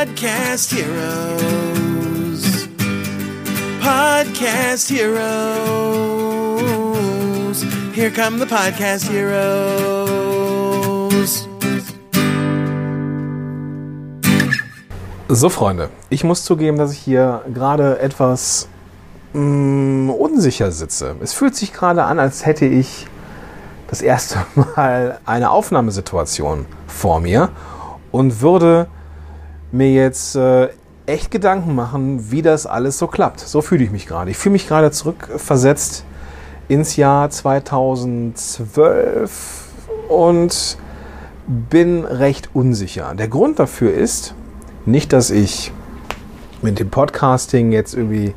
Podcast Heroes. Podcast Heroes. Here come the Podcast Heroes. So, Freunde, ich muss zugeben, dass ich hier gerade etwas mh, unsicher sitze. Es fühlt sich gerade an, als hätte ich das erste Mal eine Aufnahmesituation vor mir und würde mir jetzt äh, echt Gedanken machen, wie das alles so klappt. So fühle ich mich gerade. Ich fühle mich gerade zurückversetzt ins Jahr 2012 und bin recht unsicher. Der Grund dafür ist nicht, dass ich mit dem Podcasting jetzt irgendwie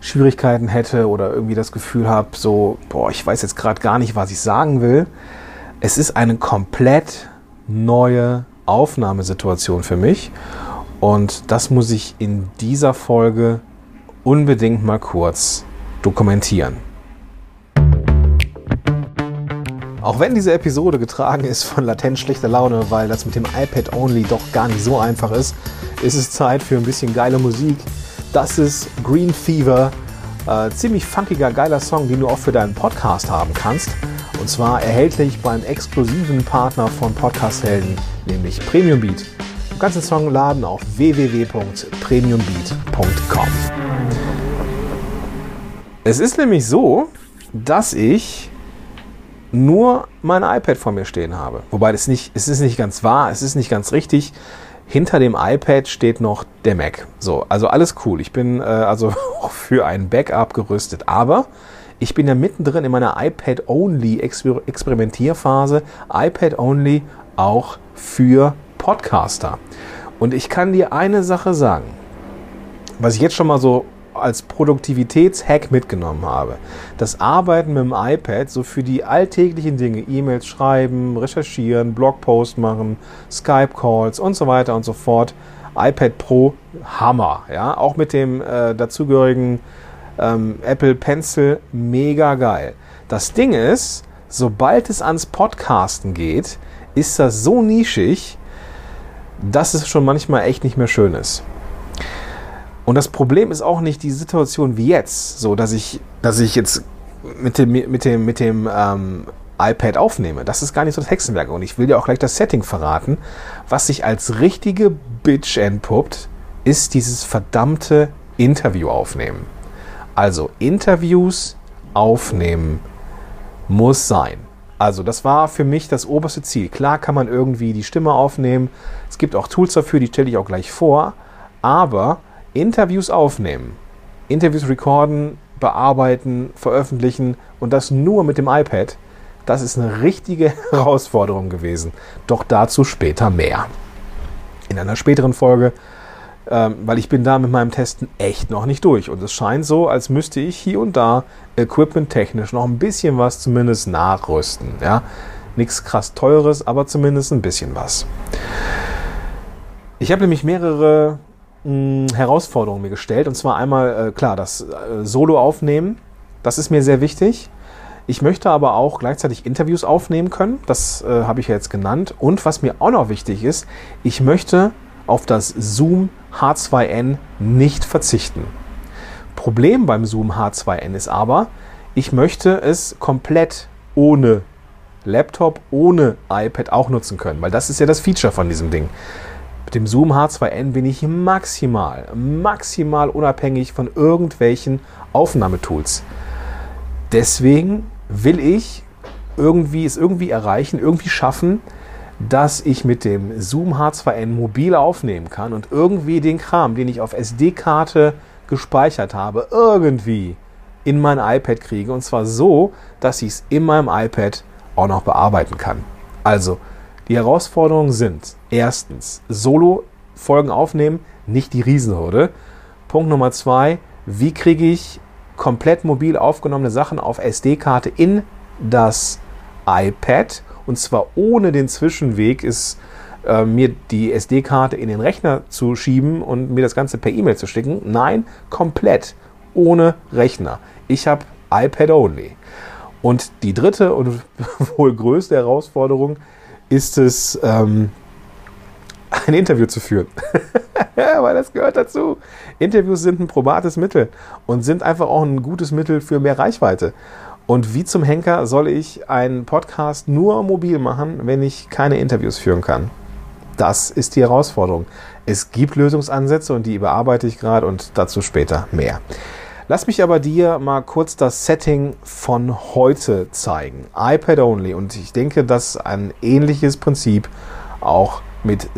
Schwierigkeiten hätte oder irgendwie das Gefühl habe, so, boah, ich weiß jetzt gerade gar nicht, was ich sagen will. Es ist eine komplett neue Aufnahmesituation für mich und das muss ich in dieser Folge unbedingt mal kurz dokumentieren. Auch wenn diese Episode getragen ist von latent schlechter Laune, weil das mit dem iPad Only doch gar nicht so einfach ist, ist es Zeit für ein bisschen geile Musik. Das ist Green Fever, äh, ziemlich funkiger, geiler Song, den du auch für deinen Podcast haben kannst. Und zwar erhältlich beim exklusiven Partner von Podcast Helden, nämlich Premium Beat. Den Song laden auf www.premiumbeat.com. Es ist nämlich so, dass ich nur mein iPad vor mir stehen habe. Wobei das nicht, es ist nicht ganz wahr, es ist nicht ganz richtig. Hinter dem iPad steht noch der Mac. So, also alles cool. Ich bin äh, also für ein Backup gerüstet. Aber ich bin ja mittendrin in meiner iPad-Only-Experimentierphase. iPad-Only auch für Podcaster. Und ich kann dir eine Sache sagen, was ich jetzt schon mal so als Produktivitätshack mitgenommen habe. Das Arbeiten mit dem iPad, so für die alltäglichen Dinge, E-Mails schreiben, recherchieren, Blogpost machen, Skype-Calls und so weiter und so fort. iPad Pro, Hammer. Ja? Auch mit dem äh, dazugehörigen ähm, Apple Pencil, mega geil. Das Ding ist, sobald es ans Podcasten geht, ist das so nischig, dass es schon manchmal echt nicht mehr schön ist. Und das Problem ist auch nicht die Situation wie jetzt, so dass ich, dass ich jetzt mit dem, mit dem, mit dem ähm, iPad aufnehme. Das ist gar nicht so das Hexenwerk. Und ich will dir auch gleich das Setting verraten. Was sich als richtige Bitch entpuppt, ist dieses verdammte Interview aufnehmen. Also Interviews aufnehmen muss sein. Also das war für mich das oberste Ziel. Klar kann man irgendwie die Stimme aufnehmen. Es gibt auch Tools dafür, die stelle ich auch gleich vor. Aber Interviews aufnehmen, Interviews recorden, bearbeiten, veröffentlichen und das nur mit dem iPad, das ist eine richtige Herausforderung gewesen. Doch dazu später mehr. In einer späteren Folge, ähm, weil ich bin da mit meinem Testen echt noch nicht durch. Und es scheint so, als müsste ich hier und da equipment-technisch noch ein bisschen was zumindest nachrüsten. Ja? Nichts krass teures, aber zumindest ein bisschen was. Ich habe nämlich mehrere Herausforderungen mir gestellt. Und zwar einmal, äh, klar, das äh, Solo aufnehmen. Das ist mir sehr wichtig. Ich möchte aber auch gleichzeitig Interviews aufnehmen können. Das äh, habe ich ja jetzt genannt. Und was mir auch noch wichtig ist, ich möchte auf das Zoom H2N nicht verzichten. Problem beim Zoom H2N ist aber, ich möchte es komplett ohne Laptop, ohne iPad auch nutzen können, weil das ist ja das Feature von diesem Ding. Mit dem Zoom H2N bin ich maximal, maximal unabhängig von irgendwelchen Aufnahmetools. Deswegen will ich irgendwie es irgendwie erreichen, irgendwie schaffen, dass ich mit dem Zoom H2N mobil aufnehmen kann und irgendwie den Kram, den ich auf SD-Karte gespeichert habe, irgendwie in mein iPad kriege. Und zwar so, dass ich es in meinem iPad auch noch bearbeiten kann. Also die Herausforderungen sind erstens Solo-Folgen aufnehmen, nicht die Riesenhürde. Punkt Nummer zwei, wie kriege ich komplett mobil aufgenommene Sachen auf SD-Karte in das iPad und zwar ohne den Zwischenweg ist äh, mir die SD-Karte in den Rechner zu schieben und mir das Ganze per E-Mail zu schicken. Nein, komplett ohne Rechner. Ich habe iPad only. Und die dritte und wohl größte Herausforderung ist es, ähm, ein Interview zu führen. weil das gehört dazu. Interviews sind ein probates Mittel und sind einfach auch ein gutes Mittel für mehr Reichweite. Und wie zum Henker soll ich einen Podcast nur mobil machen, wenn ich keine Interviews führen kann? Das ist die Herausforderung. Es gibt Lösungsansätze und die überarbeite ich gerade und dazu später mehr. Lass mich aber dir mal kurz das Setting von heute zeigen. iPad only. Und ich denke, dass ein ähnliches Prinzip auch mit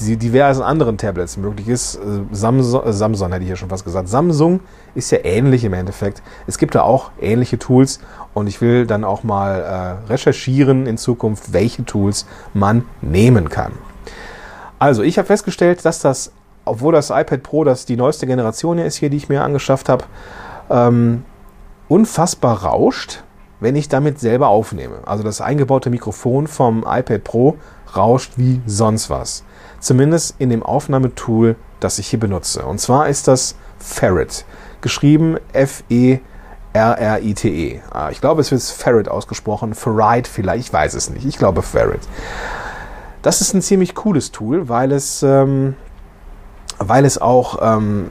diversen anderen Tablets möglich ist. Äh, Samsung, äh, Samsung hätte ich hier schon fast gesagt. Samsung ist ja ähnlich im Endeffekt. Es gibt da auch ähnliche Tools und ich will dann auch mal äh, recherchieren in Zukunft, welche Tools man nehmen kann. Also, ich habe festgestellt, dass das, obwohl das iPad Pro das die neueste Generation ist hier, die ich mir angeschafft habe, ähm, unfassbar rauscht, wenn ich damit selber aufnehme. Also das eingebaute Mikrofon vom iPad Pro rauscht wie sonst was. Zumindest in dem Aufnahmetool, das ich hier benutze. Und zwar ist das Ferret. Geschrieben F-E-R-R-I-T-E. -E. Ah, ich glaube, es wird Ferret ausgesprochen. Ferrite vielleicht, ich weiß es nicht. Ich glaube Ferret. Das ist ein ziemlich cooles Tool, weil es, ähm, weil es auch ähm,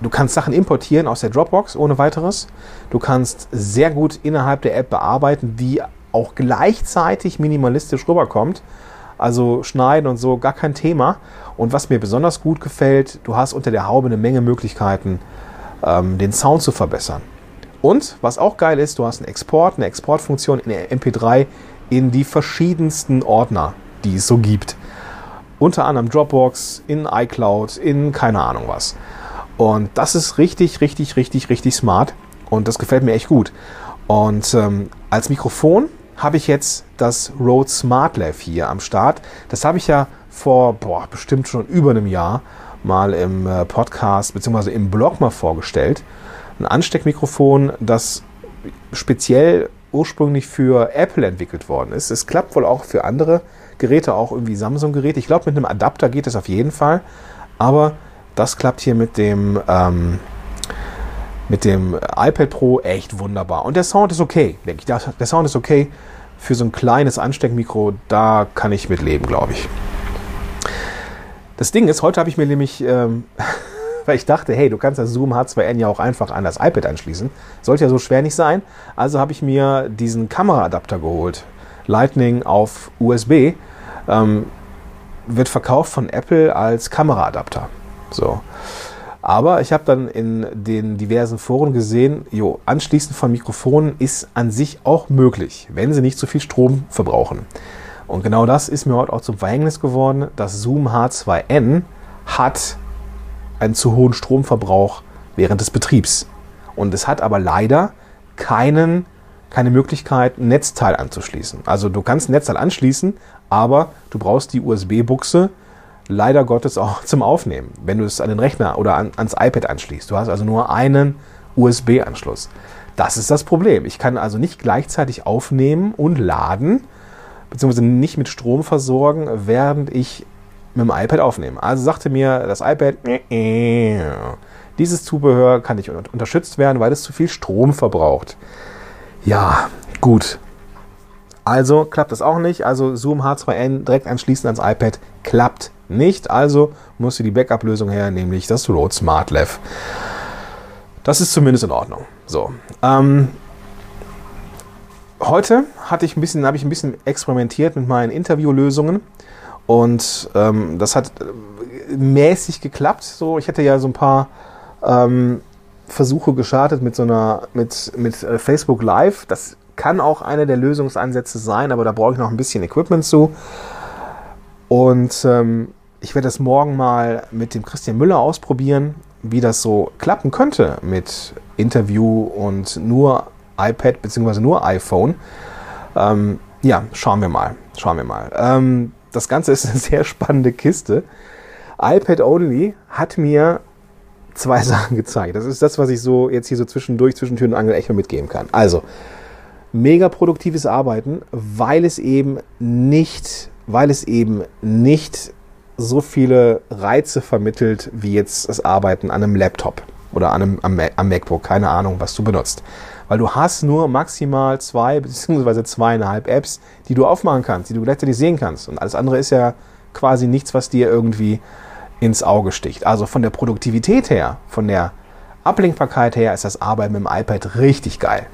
Du kannst Sachen importieren aus der Dropbox ohne weiteres. Du kannst sehr gut innerhalb der App bearbeiten, die auch gleichzeitig minimalistisch rüberkommt. Also schneiden und so, gar kein Thema. Und was mir besonders gut gefällt, du hast unter der Haube eine Menge Möglichkeiten, ähm, den Sound zu verbessern. Und was auch geil ist, du hast einen Export, eine Exportfunktion in der MP3 in die verschiedensten Ordner, die es so gibt. Unter anderem Dropbox, in iCloud, in keine Ahnung was. Und das ist richtig, richtig, richtig, richtig smart. Und das gefällt mir echt gut. Und ähm, als Mikrofon habe ich jetzt das Rode Smart Lav hier am Start. Das habe ich ja vor boah, bestimmt schon über einem Jahr mal im äh, Podcast bzw. im Blog mal vorgestellt. Ein Ansteckmikrofon, das speziell ursprünglich für Apple entwickelt worden ist. Es klappt wohl auch für andere Geräte, auch irgendwie Samsung-Geräte. Ich glaube, mit einem Adapter geht es auf jeden Fall. Aber das klappt hier mit dem, ähm, mit dem iPad Pro echt wunderbar. Und der Sound ist okay, denke ich. Der Sound ist okay für so ein kleines Ansteckmikro. Da kann ich mit leben, glaube ich. Das Ding ist, heute habe ich mir nämlich, ähm, weil ich dachte, hey, du kannst das Zoom H2N ja auch einfach an das iPad anschließen. Sollte ja so schwer nicht sein. Also habe ich mir diesen Kameraadapter geholt. Lightning auf USB. Ähm, wird verkauft von Apple als Kameraadapter. So. Aber ich habe dann in den diversen Foren gesehen, jo, Anschließen von Mikrofonen ist an sich auch möglich, wenn sie nicht zu viel Strom verbrauchen. Und genau das ist mir heute auch zum Verhängnis geworden. Das Zoom H2N hat einen zu hohen Stromverbrauch während des Betriebs. Und es hat aber leider keinen, keine Möglichkeit, ein Netzteil anzuschließen. Also du kannst ein Netzteil anschließen, aber du brauchst die USB-Buchse, leider Gottes auch zum Aufnehmen, wenn du es an den Rechner oder an, ans iPad anschließt. Du hast also nur einen USB-Anschluss. Das ist das Problem. Ich kann also nicht gleichzeitig aufnehmen und laden, beziehungsweise nicht mit Strom versorgen, während ich mit dem iPad aufnehme. Also sagte mir das iPad, dieses Zubehör kann nicht unterstützt werden, weil es zu viel Strom verbraucht. Ja, gut. Also klappt das auch nicht. Also Zoom H2N direkt anschließen ans iPad klappt nicht. Also musste die Backup-Lösung her, nämlich das Rode Smart Lav. Das ist zumindest in Ordnung. So. Ähm, heute hatte ich ein bisschen, habe ich ein bisschen experimentiert mit meinen Interviewlösungen und ähm, das hat äh, mäßig geklappt. So, ich hätte ja so ein paar ähm, Versuche gestartet mit so einer mit mit äh, Facebook Live. Das kann auch einer der Lösungsansätze sein, aber da brauche ich noch ein bisschen Equipment zu. Und ähm, ich werde das morgen mal mit dem Christian Müller ausprobieren, wie das so klappen könnte mit Interview und nur iPad bzw. nur iPhone. Ähm, ja, schauen wir mal. Schauen wir mal. Ähm, das Ganze ist eine sehr spannende Kiste. iPad Only hat mir zwei Sachen gezeigt. Das ist das, was ich so jetzt hier so zwischendurch, zwischen Tür und Angel echt mal mitgeben kann. Also, mega produktives Arbeiten, weil es eben nicht, weil es eben nicht so viele Reize vermittelt wie jetzt das Arbeiten an einem Laptop oder an einem, am, am MacBook, keine Ahnung, was du benutzt. Weil du hast nur maximal zwei bzw. zweieinhalb Apps, die du aufmachen kannst, die du gleichzeitig sehen kannst. Und alles andere ist ja quasi nichts, was dir irgendwie ins Auge sticht. Also von der Produktivität her, von der Ablenkbarkeit her ist das Arbeiten mit dem iPad richtig geil.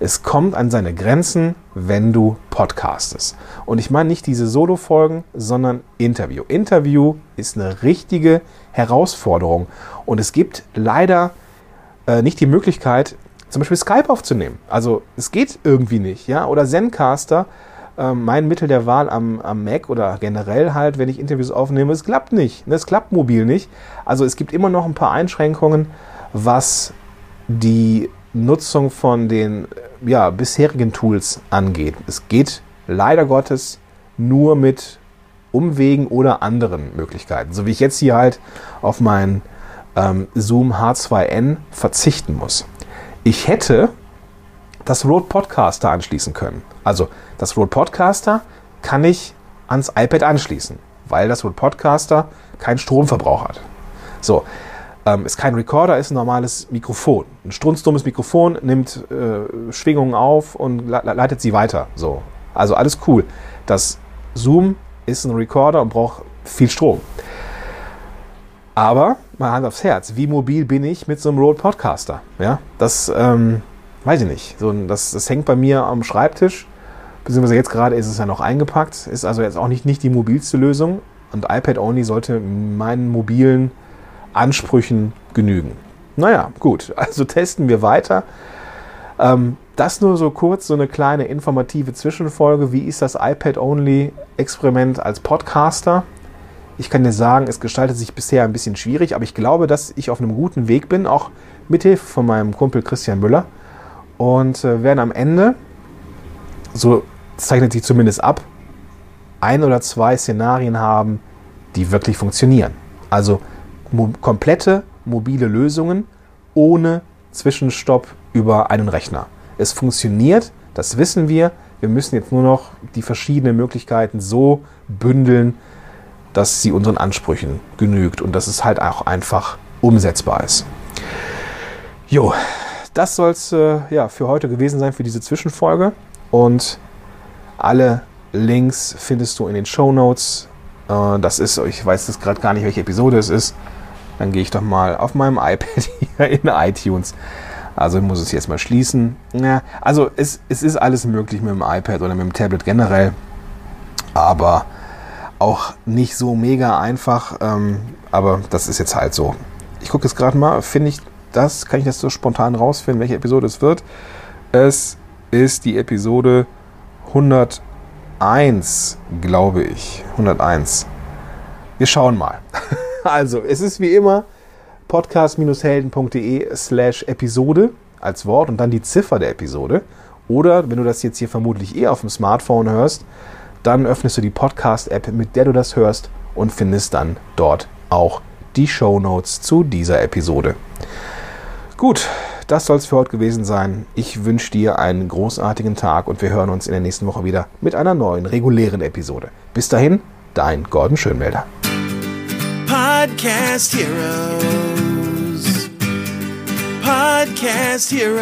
Es kommt an seine Grenzen, wenn du podcastest. Und ich meine nicht diese Solo-Folgen, sondern Interview. Interview ist eine richtige Herausforderung. Und es gibt leider äh, nicht die Möglichkeit, zum Beispiel Skype aufzunehmen. Also es geht irgendwie nicht, ja. Oder Zencaster, äh, mein Mittel der Wahl am, am Mac oder generell halt, wenn ich Interviews aufnehme, es klappt nicht. Ne? Es klappt mobil nicht. Also es gibt immer noch ein paar Einschränkungen, was die Nutzung von den ja, bisherigen Tools angeht. Es geht leider Gottes nur mit Umwegen oder anderen Möglichkeiten. So wie ich jetzt hier halt auf meinen ähm, Zoom H2N verzichten muss. Ich hätte das Rode Podcaster anschließen können. Also das Rode Podcaster kann ich ans iPad anschließen, weil das Rode Podcaster keinen Stromverbrauch hat. So, ähm, ist kein Recorder, ist ein normales Mikrofon. Ein strunzdummes Mikrofon nimmt äh, Schwingungen auf und le leitet sie weiter. So. Also alles cool. Das Zoom ist ein Recorder und braucht viel Strom. Aber, mal Hand aufs Herz, wie mobil bin ich mit so einem Rode Podcaster? Ja, das ähm, weiß ich nicht. So, das, das hängt bei mir am Schreibtisch, beziehungsweise jetzt gerade ist es ja noch eingepackt, ist also jetzt auch nicht, nicht die mobilste Lösung. Und iPad Only sollte meinen mobilen Ansprüchen genügen. Naja, gut, also testen wir weiter. Ähm, das nur so kurz, so eine kleine informative Zwischenfolge. Wie ist das iPad-Only-Experiment als Podcaster? Ich kann dir sagen, es gestaltet sich bisher ein bisschen schwierig, aber ich glaube, dass ich auf einem guten Weg bin, auch mithilfe von meinem Kumpel Christian Müller. Und äh, werden am Ende, so zeichnet sich zumindest ab, ein oder zwei Szenarien haben, die wirklich funktionieren. Also mo komplette mobile Lösungen ohne Zwischenstopp über einen Rechner. Es funktioniert, das wissen wir. Wir müssen jetzt nur noch die verschiedenen Möglichkeiten so bündeln, dass sie unseren Ansprüchen genügt und dass es halt auch einfach umsetzbar ist. Jo, das soll es äh, ja, für heute gewesen sein, für diese Zwischenfolge. Und alle Links findest du in den Show Notes. Äh, das ist, ich weiß jetzt gerade gar nicht, welche Episode es ist. Dann gehe ich doch mal auf meinem iPad hier in iTunes. Also ich muss es jetzt mal schließen. Ja, also es, es ist alles möglich mit dem iPad oder mit dem Tablet generell. Aber auch nicht so mega einfach. Ähm, aber das ist jetzt halt so. Ich gucke jetzt gerade mal, finde ich das, kann ich das so spontan rausfinden, welche Episode es wird. Es ist die Episode 101, glaube ich. 101. Wir schauen mal. Also, es ist wie immer podcast-helden.de slash Episode als Wort und dann die Ziffer der Episode. Oder wenn du das jetzt hier vermutlich eh auf dem Smartphone hörst, dann öffnest du die Podcast-App, mit der du das hörst und findest dann dort auch die Show Notes zu dieser Episode. Gut, das soll es für heute gewesen sein. Ich wünsche dir einen großartigen Tag und wir hören uns in der nächsten Woche wieder mit einer neuen regulären Episode. Bis dahin, dein Gordon Schönmelder. Podcast Heroes. Podcast Heroes.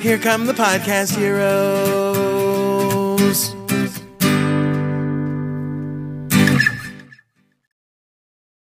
Here come the Podcast Heroes.